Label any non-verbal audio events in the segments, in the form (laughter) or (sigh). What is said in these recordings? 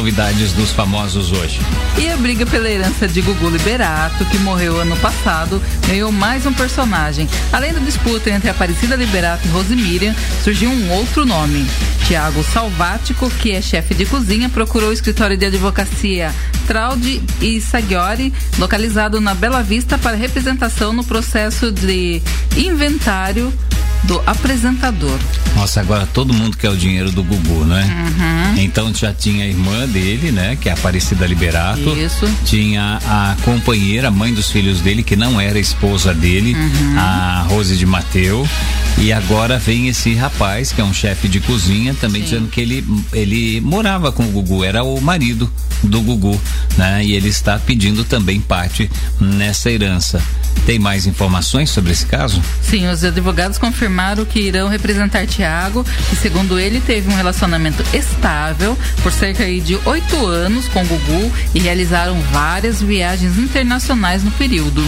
novidades dos famosos hoje. E a briga pela herança de Gugu Liberato, que morreu ano passado, ganhou mais um personagem. Além da disputa entre Aparecida Liberato e Rosemiriam, surgiu um outro nome. Tiago Salvático, que é chefe de cozinha, procurou o escritório de advocacia Traude e Sagiori, localizado na Bela Vista, para representação no processo de inventário do apresentador. Nossa, agora todo mundo quer o dinheiro do Gugu, né? Uhum. Então já tinha a irmã dele, né? Que é a Aparecida Liberato. Isso. Tinha a companheira, a mãe dos filhos dele, que não era esposa dele, uhum. a Rose de Mateu. E agora vem esse rapaz, que é um chefe de cozinha, também Sim. dizendo que ele, ele morava com o Gugu, era o marido do Gugu, né? E ele está pedindo também parte nessa herança. Tem mais informações sobre esse caso? Sim, os advogados confirmaram que irão representar Tiago, que segundo ele teve um relacionamento estável por cerca de oito anos com Gugu e realizaram várias viagens internacionais no período.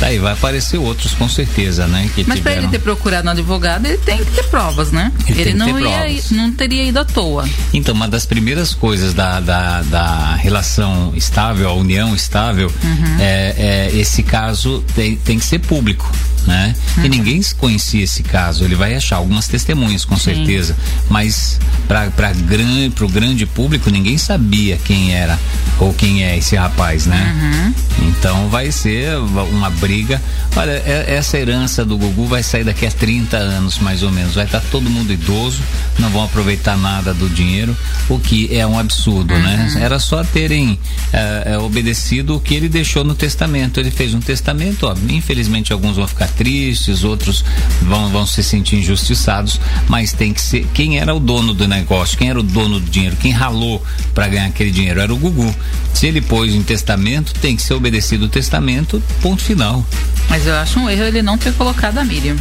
Tá aí, vai aparecer outros com certeza, né? Que Mas tiveram... para ele ter procurado um advogado, ele tem que ter provas, né? Ele, ele não, ia, não teria ido à toa. Então, uma das primeiras coisas da, da, da relação estável, a união estável, uhum. é, é, esse caso tem, tem que ser público né? Uhum. E ninguém conhecia esse caso. Ele vai achar algumas testemunhas, com Sim. certeza. Mas para grande, o grande público, ninguém sabia quem era ou quem é esse rapaz, né? Uhum. Então vai ser uma briga. Olha, é, essa herança do Gugu vai sair daqui a 30 anos, mais ou menos. Vai estar tá todo mundo idoso, não vão aproveitar nada do dinheiro, o que é um absurdo, né? uhum. né? Era só terem é, é, obedecido o que ele deixou no testamento. Ele fez um testamento, ó, infelizmente alguns vão ficar tristes, outros vão, vão se sentir injustiçados, mas tem que ser quem era o dono do negócio, quem era o dono do dinheiro, quem ralou para ganhar aquele dinheiro era o Gugu. Se ele pôs em testamento, tem que ser obedecido o testamento, ponto final. Mas eu acho um erro ele não ter colocado a Miriam.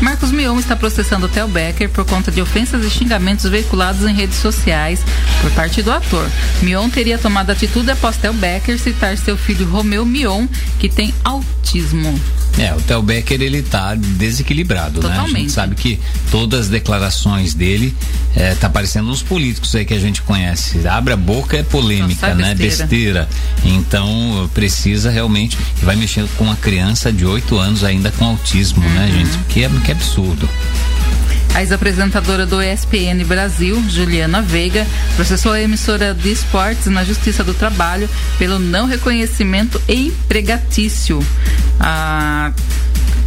Marcos Mion está processando o Theo Becker por conta de ofensas e xingamentos veiculados em redes sociais por parte do ator. Mion teria tomado atitude após Theo Becker citar seu filho Romeu Mion, que tem autismo. É, o Theo Becker ele tá desequilibrado, Totalmente. né? A gente sabe que todas as declarações dele é, tá parecendo uns políticos aí que a gente conhece. Abre a boca é polêmica, né? Besteira. besteira. Então precisa realmente vai mexendo com uma criança de 8 anos ainda com autismo, né, uhum. né, gente? Que é, que é absurdo. A ex-apresentadora do ESPN Brasil, Juliana Veiga, processou a emissora de esportes na Justiça do Trabalho pelo não reconhecimento empregatício. A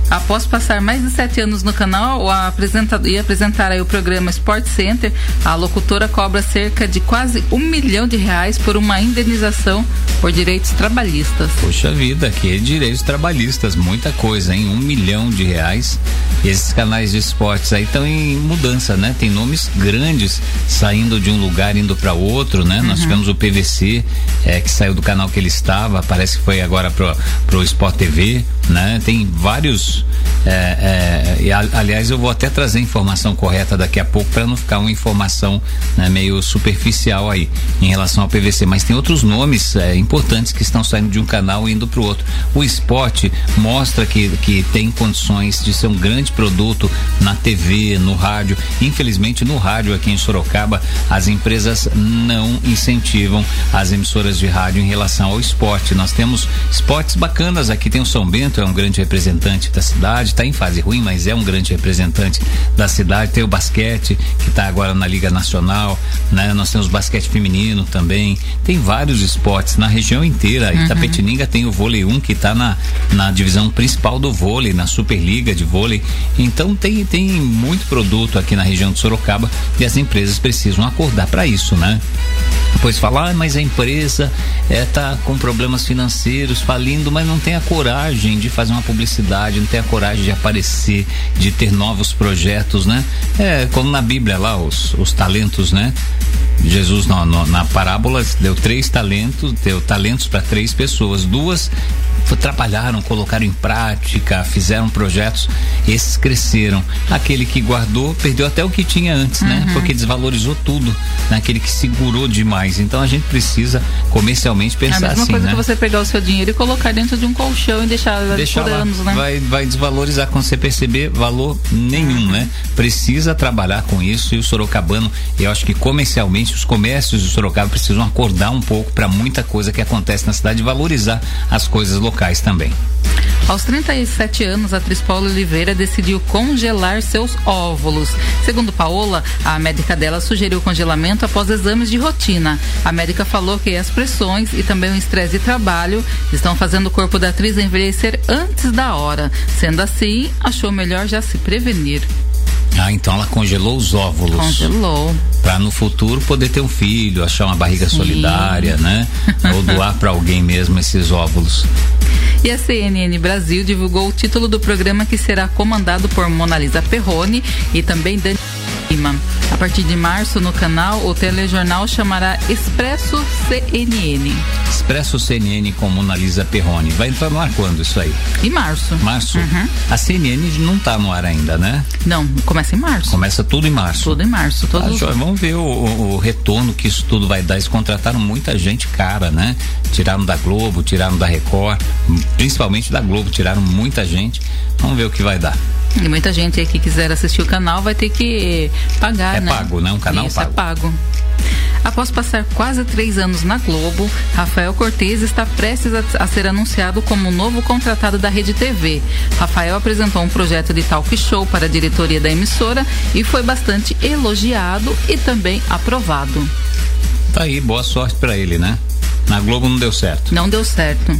Após passar mais de sete anos no canal apresentado, e apresentar aí o programa Sport Center, a locutora cobra cerca de quase um milhão de reais por uma indenização por direitos trabalhistas. Poxa vida, que direitos trabalhistas, muita coisa, hein? Um milhão de reais. Esses canais de esportes aí estão em mudança, né? Tem nomes grandes saindo de um lugar indo para outro, né? Uhum. Nós tivemos o PVC, é, que saiu do canal que ele estava, parece que foi agora pro, pro Sport TV, né? Tem vários é, é, aliás, eu vou até trazer a informação correta daqui a pouco para não ficar uma informação né, meio superficial aí em relação ao PVC. Mas tem outros nomes é, importantes que estão saindo de um canal e indo para o outro. O esporte mostra que, que tem condições de ser um grande produto na TV, no rádio. Infelizmente, no rádio aqui em Sorocaba, as empresas não incentivam as emissoras de rádio em relação ao esporte. Nós temos esportes bacanas aqui. Tem o São Bento, é um grande representante da cidade, está em fase ruim, mas é um grande representante da cidade. Tem o basquete, que está agora na Liga Nacional, né? Nós temos basquete feminino também. Tem vários esportes na região inteira. Uhum. Itapetininga tem o vôlei 1, que está na, na divisão principal do vôlei, na Superliga de vôlei. Então tem, tem muito produto aqui na região de Sorocaba e as empresas precisam acordar para isso, né? Depois falar, ah, mas a empresa está é, com problemas financeiros, falindo, mas não tem a coragem de fazer uma publicidade, não tem a coragem de aparecer, de ter novos projetos, né? É como na Bíblia lá, os, os talentos, né? Jesus no, no, na parábola deu três talentos, deu talentos para três pessoas, duas trabalharam, colocaram em prática, fizeram projetos, esses cresceram. Aquele que guardou perdeu até o que tinha antes, né? uhum. né? Porque desvalorizou tudo, naquele que segurou demais. Então a gente precisa comercialmente pensar assim, É a mesma assim, coisa né? que você pegar o seu dinheiro e colocar dentro de um colchão e deixar, deixar por lá. anos, né? Vai, vai desvalorizar quando você perceber valor nenhum, né? Precisa trabalhar com isso e o sorocabano, eu acho que comercialmente os comércios de Sorocaba precisam acordar um pouco para muita coisa que acontece na cidade e valorizar as coisas locais também. Aos 37 anos, a atriz Paula Oliveira decidiu congelar seus óvulos. Segundo Paola, a médica dela sugeriu o congelamento após exames de rotina. A médica falou que as pressões e também o estresse de trabalho estão fazendo o corpo da atriz envelhecer antes da hora. Sendo assim, achou melhor já se prevenir. Ah, então ela congelou os óvulos. Congelou. Para no futuro poder ter um filho, achar uma barriga Sim. solidária, né? Ou doar para alguém mesmo esses óvulos. E a CNN Brasil divulgou o título do programa que será comandado por Mona Lisa Perrone e também Dani Lima. A partir de março, no canal, o telejornal chamará Expresso CNN. Expresso CNN com Mona Lisa Perrone. Vai entrar no ar quando isso aí? Em março. Março? Uhum. A CNN não está no ar ainda, né? Não, começa em março. Começa tudo em março. Tudo em março. Todos... Ah, vamos ver o, o, retorno que isso tudo vai dar. Eles contrataram muita gente cara, né? Tiraram da Globo, tiraram da Record, principalmente da Globo, tiraram muita gente. Vamos ver o que vai dar. E muita gente aí que quiser assistir o canal vai ter que pagar, é né? É pago, né? Um canal Isso, pago. é pago. Após passar quase três anos na Globo, Rafael Cortez está prestes a, a, ser anunciado como novo contratado da Rede TV. Rafael apresentou um projeto de talk show para a diretoria da emissora e foi bastante elogiado e também aprovado. Tá aí, boa sorte para ele, né? Na Globo não deu certo. Não deu certo.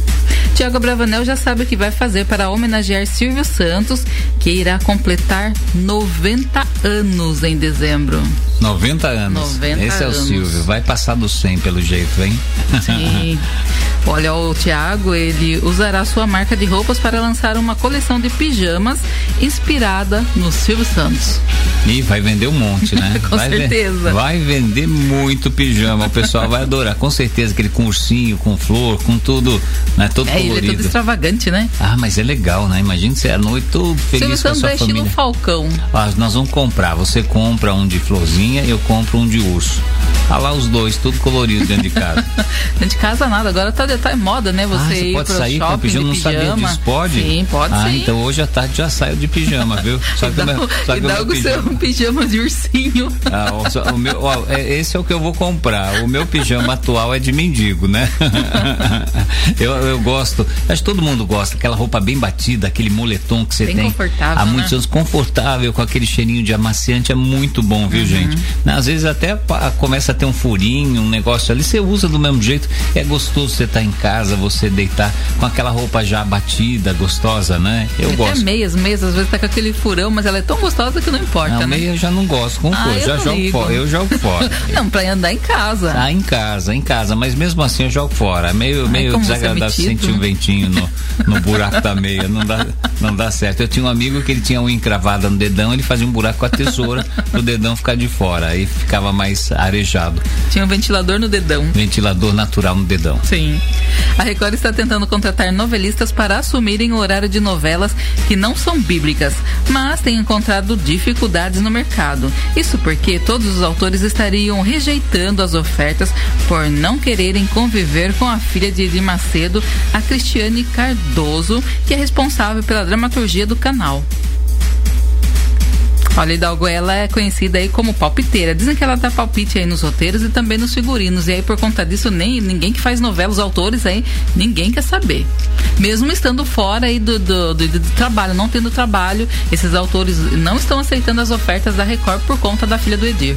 Tiago Bravanel já sabe o que vai fazer para homenagear Silvio Santos, que irá completar 90 anos em dezembro. 90 anos. 90 Esse anos. é o Silvio. Vai passar do 100 pelo jeito, hein? Sim. (laughs) Olha, o Tiago, ele usará sua marca de roupas para lançar uma coleção de pijamas inspirada no Silvio Santos. E vai vender um monte, né? (laughs) Com vai certeza. vai vender muito pijama. O pessoal vai adorar. Com certeza aquele com ursinho, com flor, com tudo, né? Todo é, colorido. Ele é todo extravagante, né? Ah, mas é legal, né? Imagina você à noite todo feliz Silvio com a sua é família. estilo Falcão. Ah, nós vamos comprar. Você compra um de florzinha, eu compro um de urso. Ah lá os dois, tudo colorido dentro de casa. (laughs) dentro de casa nada, agora tá, tá em moda, né? Você, ah, você pode sair shopping com pijama, de não sabia pijama. disso, pode? Sim, pode ah, sim. então hoje à tarde já saio de pijama, (laughs) viu? Só que e o meu, só e que o dá meu com pijama... seu (laughs) pijama de ursinho. Ah, ó, o meu, ó, é, esse é o que eu vou comprar. O meu pijama atual é de mendigo, né? (laughs) eu, eu gosto, acho que todo mundo gosta, aquela roupa bem batida, aquele moletom que você bem tem. confortável, Há né? muitos anos, confortável, com aquele cheirinho de amaciante, é muito bom, viu, Uhum. gente? Às vezes até começa a ter um furinho, um negócio ali, você usa do mesmo jeito. É gostoso você estar tá em casa, você deitar com aquela roupa já batida, gostosa, né? Eu Até gosto. meias, meias, às vezes tá com aquele furão, mas ela é tão gostosa que não importa, Não, né? meia eu já não gosto, com Ah, já não jogo ligo. fora. Eu jogo (laughs) fora. Não, pra andar em casa. Ah, em casa, em casa, mas mesmo assim eu jogo fora. É meio, meio como você é desagradável sentir um ventinho no, no buraco da meia. Não dá, não dá certo. Eu tinha um amigo que ele tinha unha encravada no dedão, ele fazia um buraco com a tesoura pro dedão ficar de fora. Aí ficava mais arejado. Tinha um ventilador no dedão. Ventilador natural no dedão. Sim. A Record está tentando contratar novelistas para assumirem o horário de novelas que não são bíblicas, mas tem encontrado dificuldades no mercado. Isso porque todos os autores estariam rejeitando as ofertas por não quererem conviver com a filha de Edir Macedo, a Cristiane Cardoso, que é responsável pela dramaturgia do canal. Olha, Hidalgo, ela é conhecida aí como palpiteira. Dizem que ela dá palpite aí nos roteiros e também nos figurinos. E aí, por conta disso, nem ninguém que faz novela, os autores aí, ninguém quer saber. Mesmo estando fora aí do, do, do, do trabalho, não tendo trabalho, esses autores não estão aceitando as ofertas da Record por conta da filha do Edir.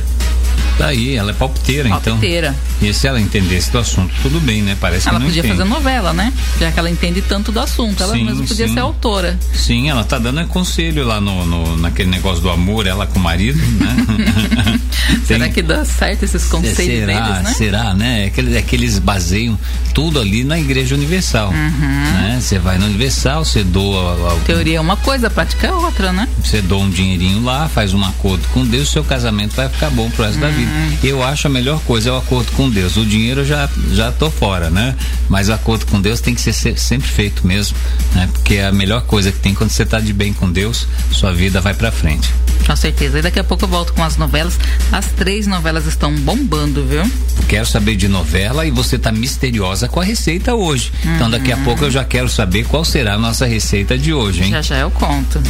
Daí, ela é palpiteira, então. Palpiteira. E se ela entendesse do assunto, tudo bem, né? Parece Ela que não podia entende. fazer novela, né? Já que ela entende tanto do assunto. Ela Sim, mesmo podia sim. ser autora. Sim, ela tá dando conselho lá no, no, naquele negócio do amor, ela com o marido, né? (laughs) Será Tem- que dá certo esses conselhos será, deles, né? será, né? É que, eles- é que eles baseiam tudo ali na Igreja Universal. né? Você vai na Universal, você doa, algum- Teoria é uma coisa, a prática é outra, né? você doa um dinheirinho lá, faz um acordo com Deus, seu casamento vai ficar bom pro resto da vida. Eu acho a melhor coisa é o acordo com Deus. O dinheiro eu já já tô fora, né? Mas o acordo com Deus tem que ser se- sempre feito mesmo, né? Porque é a melhor coisa que tem quando você tá de bem com Deus, sua vida vai pra frente. Com certeza. E daqui a pouco eu volto com as novelas. As três novelas estão bombando, viu? Quero saber de novela e você tá misteriosa com a receita hoje. Então daqui a pouco eu já quero saber qual será a nossa receita de hoje, hein? Já já eu conto.